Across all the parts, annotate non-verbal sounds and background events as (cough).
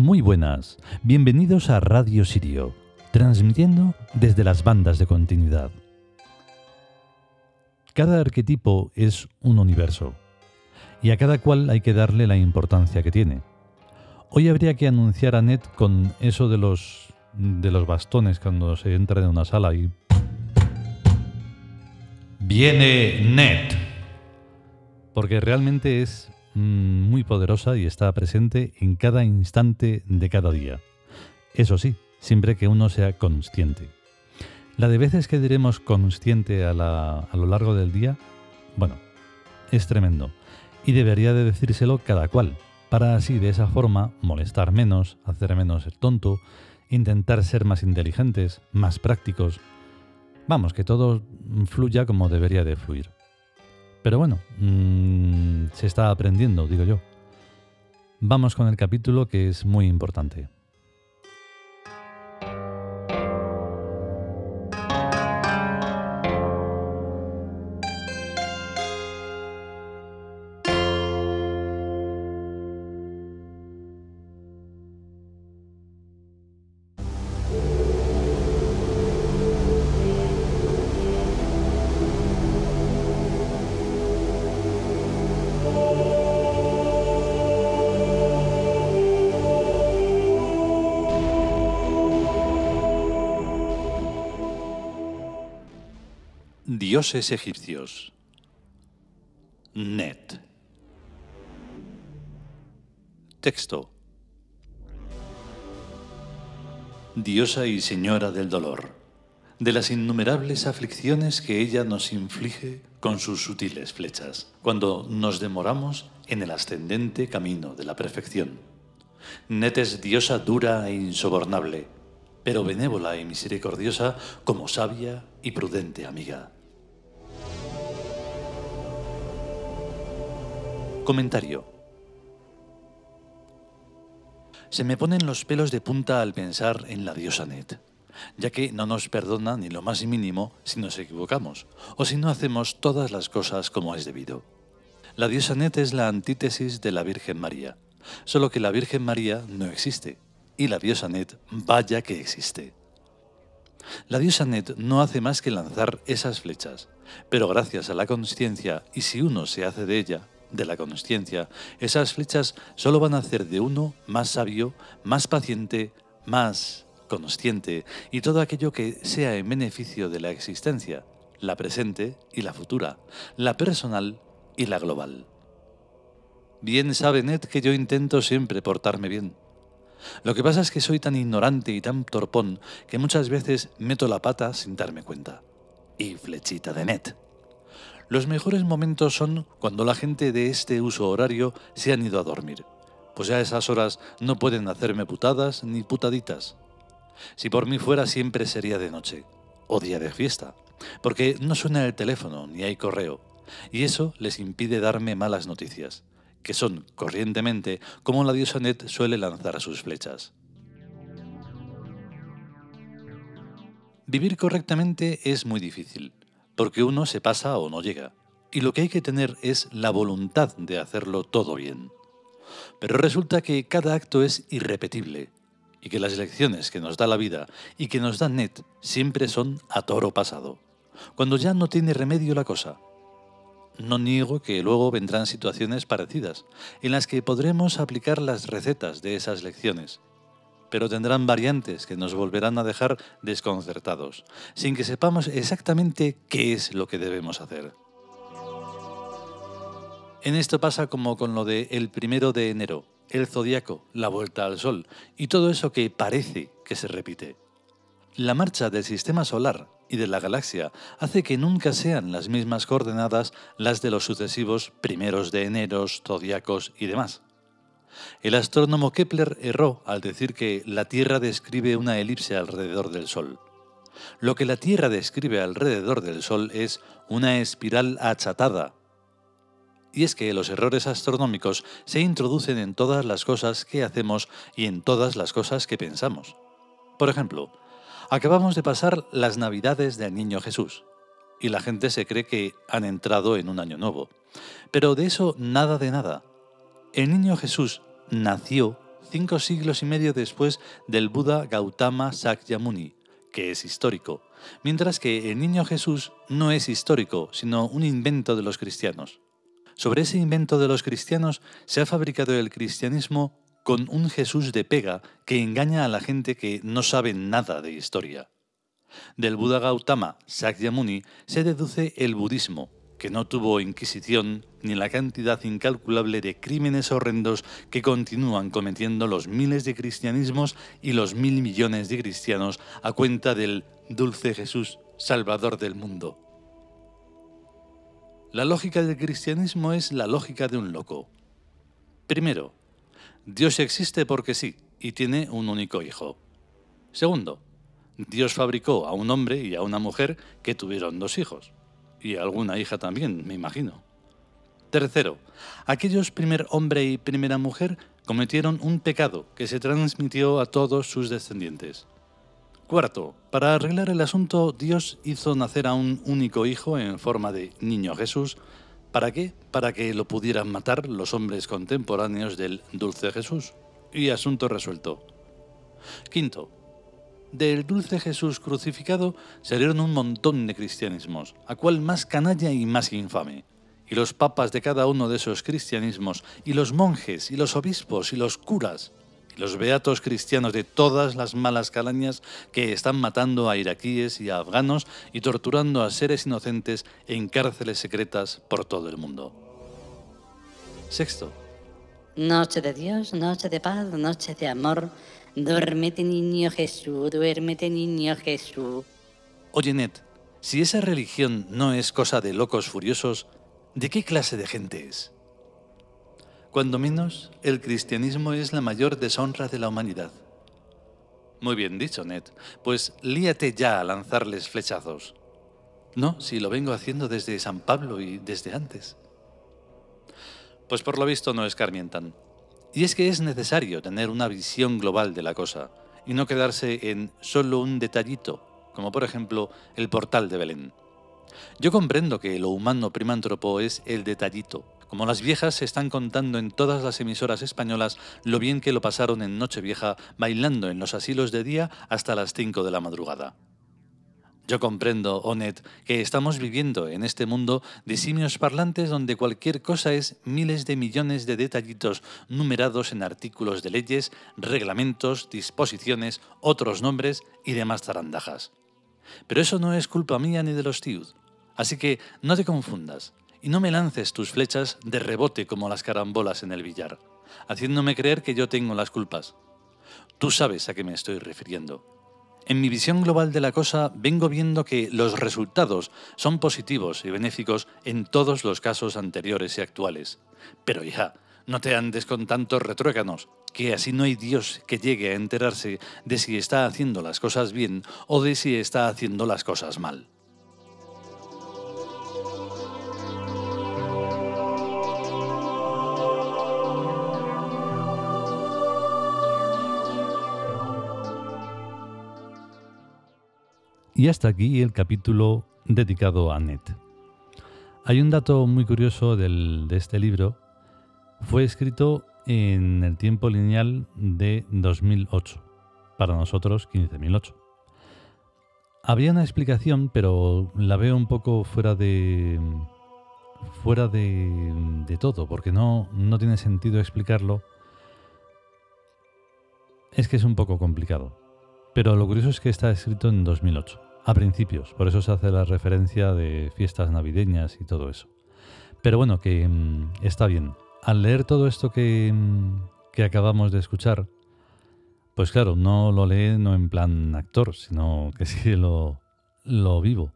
Muy buenas, bienvenidos a Radio Sirio, transmitiendo desde las bandas de continuidad. Cada arquetipo es un universo, y a cada cual hay que darle la importancia que tiene. Hoy habría que anunciar a Ned con eso de los de los bastones cuando se entra en una sala y viene Ned. Porque realmente es muy poderosa y está presente en cada instante de cada día. Eso sí, siempre que uno sea consciente. La de veces que diremos consciente a, lo largo del día, bueno, es tremendo. Y debería de decírselo cada cual, para así de esa forma molestar menos, hacer menos el tonto, intentar ser más inteligentes, más prácticos. Vamos, que todo fluya como debería de fluir. Pero bueno, mmm, se está aprendiendo, digo yo. Vamos con el capítulo que es muy importante. Dioses egipcios. Net. Texto. Diosa y Señora del dolor, de las innumerables aflicciones que ella nos inflige con sus sutiles flechas, cuando nos demoramos en el ascendente camino de la perfección. Net es diosa dura e insobornable, pero benévola y misericordiosa como sabia y prudente amiga. Comentario. Se me ponen los pelos de punta al pensar en la diosa Net, ya que no nos perdona ni lo más mínimo si nos equivocamos o si no hacemos todas las cosas como es debido. La diosa Net es la antítesis de la Virgen María, solo que la Virgen María no existe y la diosa Net vaya que existe. La diosa Net no hace más que lanzar esas flechas, pero gracias a la conciencia y si uno se hace de ella, de la consciencia, esas flechas solo van a hacer de uno más sabio, más paciente, más consciente y todo aquello que sea en beneficio de la existencia, la presente y la futura, la personal y la global. Bien sabe Ned que yo intento siempre portarme bien. Lo que pasa es que soy tan ignorante y tan torpón que muchas veces meto la pata sin darme cuenta. Y flechita de Ned. Los mejores momentos son cuando la gente de este uso horario se han ido a dormir, pues a esas horas no pueden hacerme putadas ni putaditas. Si por mí fuera siempre sería de noche, o día de fiesta, porque no suena el teléfono ni hay correo, y eso les impide darme malas noticias, que son, corrientemente, como la diosa Net suele lanzar sus flechas. Vivir correctamente es muy difícil, porque uno se pasa o no llega, y lo que hay que tener es la voluntad de hacerlo todo bien. Pero resulta que cada acto es irrepetible, y que las lecciones que nos da la vida y que nos da Net siempre son a toro pasado, cuando ya no tiene remedio la cosa. No niego que luego vendrán situaciones parecidas, en las que podremos aplicar las recetas de esas lecciones, pero tendrán variantes que nos volverán a dejar desconcertados, sin que sepamos exactamente qué es lo que debemos hacer. En esto pasa como con lo de el primero de enero, el zodiaco, la vuelta al sol y todo eso que parece que se repite. La marcha del sistema solar y de la galaxia hace que nunca sean las mismas coordenadas las de los sucesivos primeros de eneros, zodiacos y demás. El astrónomo Kepler erró al decir que la Tierra describe una elipse alrededor del Sol. Lo que la Tierra describe alrededor del Sol es una espiral achatada. Y es que los errores astronómicos se introducen en todas las cosas que hacemos y en todas las cosas que pensamos. Por ejemplo, acabamos de pasar las Navidades del Niño Jesús y la gente se cree que han entrado en un año nuevo. Pero de eso nada de nada. El niño Jesús nació cinco siglos y medio después del Buda Gautama Sakyamuni, que es histórico, mientras que el niño Jesús no es histórico, sino un invento de los cristianos. Sobre ese invento de los cristianos se ha fabricado el cristianismo con un Jesús de pega que engaña a la gente que no sabe nada de historia. Del Buda Gautama Sakyamuni se deduce el budismo, que no tuvo inquisición ni la cantidad incalculable de crímenes horrendos que continúan cometiendo los miles de cristianismos y los mil millones de cristianos a cuenta del dulce Jesús, Salvador del mundo. La lógica del cristianismo es la lógica de un loco. Primero, Dios existe porque sí y tiene un único hijo. Segundo, Dios fabricó a un hombre y a una mujer que tuvieron dos hijos. Y alguna hija también, me imagino. Tercero, aquellos primer hombre y primera mujer cometieron un pecado que se transmitió a todos sus descendientes. Cuarto, para arreglar el asunto, Dios hizo nacer a un único hijo en forma de niño Jesús. ¿Para qué? Para que lo pudieran matar los hombres contemporáneos del dulce Jesús. Y asunto resuelto. Quinto, del dulce Jesús crucificado salieron un montón de cristianismos, a cual más canalla y más infame. Y los papas de cada uno de esos cristianismos, y los monjes, y los obispos, y los curas, y los beatos cristianos de todas las malas calañas que están matando a iraquíes y a afganos y torturando a seres inocentes en cárceles secretas por todo el mundo. Sexto. Noche de Dios, noche de paz, noche de amor Duérmete, niño Jesús, duérmete, niño Jesús. Oye, Ned, si esa religión no es cosa de locos furiosos, ¿de qué clase de gente es? Cuando menos, el cristianismo es la mayor deshonra de la humanidad. Muy bien dicho, Ned. Pues líate ya a lanzarles flechazos. No, si lo vengo haciendo desde San Pablo y desde antes. Pues por lo visto no escarmientan. Y es que es necesario tener una visión global de la cosa y no quedarse en solo un detallito, como por ejemplo el portal de Belén. Yo comprendo que lo humano primántropo es el detallito, como las viejas se están contando en todas las emisoras españolas lo bien que lo pasaron en Nochevieja bailando en los asilos de día hasta las 5 de la madrugada. Yo comprendo, Onet, que estamos viviendo en este mundo de simios parlantes donde cualquier cosa es miles de millones de detallitos numerados en artículos de leyes, reglamentos, disposiciones, otros nombres y demás zarandajas. Pero eso no es culpa mía ni de los TIUD. Así que no te confundas y no me lances tus flechas de rebote como las carambolas en el billar, haciéndome creer que yo tengo las culpas. Tú sabes a qué me estoy refiriendo. En mi visión global de la cosa vengo viendo que los resultados son positivos y benéficos en todos los casos anteriores y actuales. Pero ya, no te andes con tantos retruéganos, que así no hay Dios que llegue a enterarse de si está haciendo las cosas bien o de si está haciendo las cosas mal. Y hasta aquí el capítulo dedicado a Net. Hay un dato muy curioso de este libro. Fue escrito en el tiempo lineal de 2008. Para nosotros, 15.008. Había una explicación, pero la veo un poco fuera de fuera de, de todo, porque no, no tiene sentido explicarlo. Es que es un poco complicado. Pero lo curioso es que está escrito en 2008 a principios, por eso se hace la referencia de fiestas navideñas y todo eso. Pero bueno, que mm, está bien. Al leer todo esto que, mm, que acabamos de escuchar, pues claro, no lo lee no en plan actor, sino que (laughs) sí lo, lo vivo.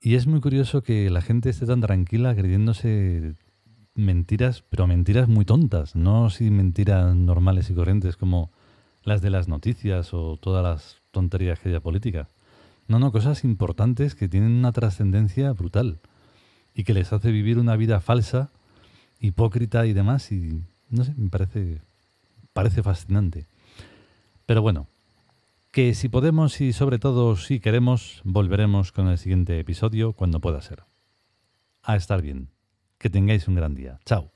Y es muy curioso que la gente esté tan tranquila creyéndose mentiras, pero mentiras muy tontas, no si mentiras normales y corrientes como las de las noticias o todas las tonterías que haya política. No, no, cosas importantes que tienen una trascendencia brutal y que les hace vivir una vida falsa, hipócrita y demás. Y no sé, me parece, parece fascinante. Pero bueno, que si podemos y sobre todo si queremos, volveremos con el siguiente episodio cuando pueda ser. A estar bien. Que tengáis un gran día. Chao.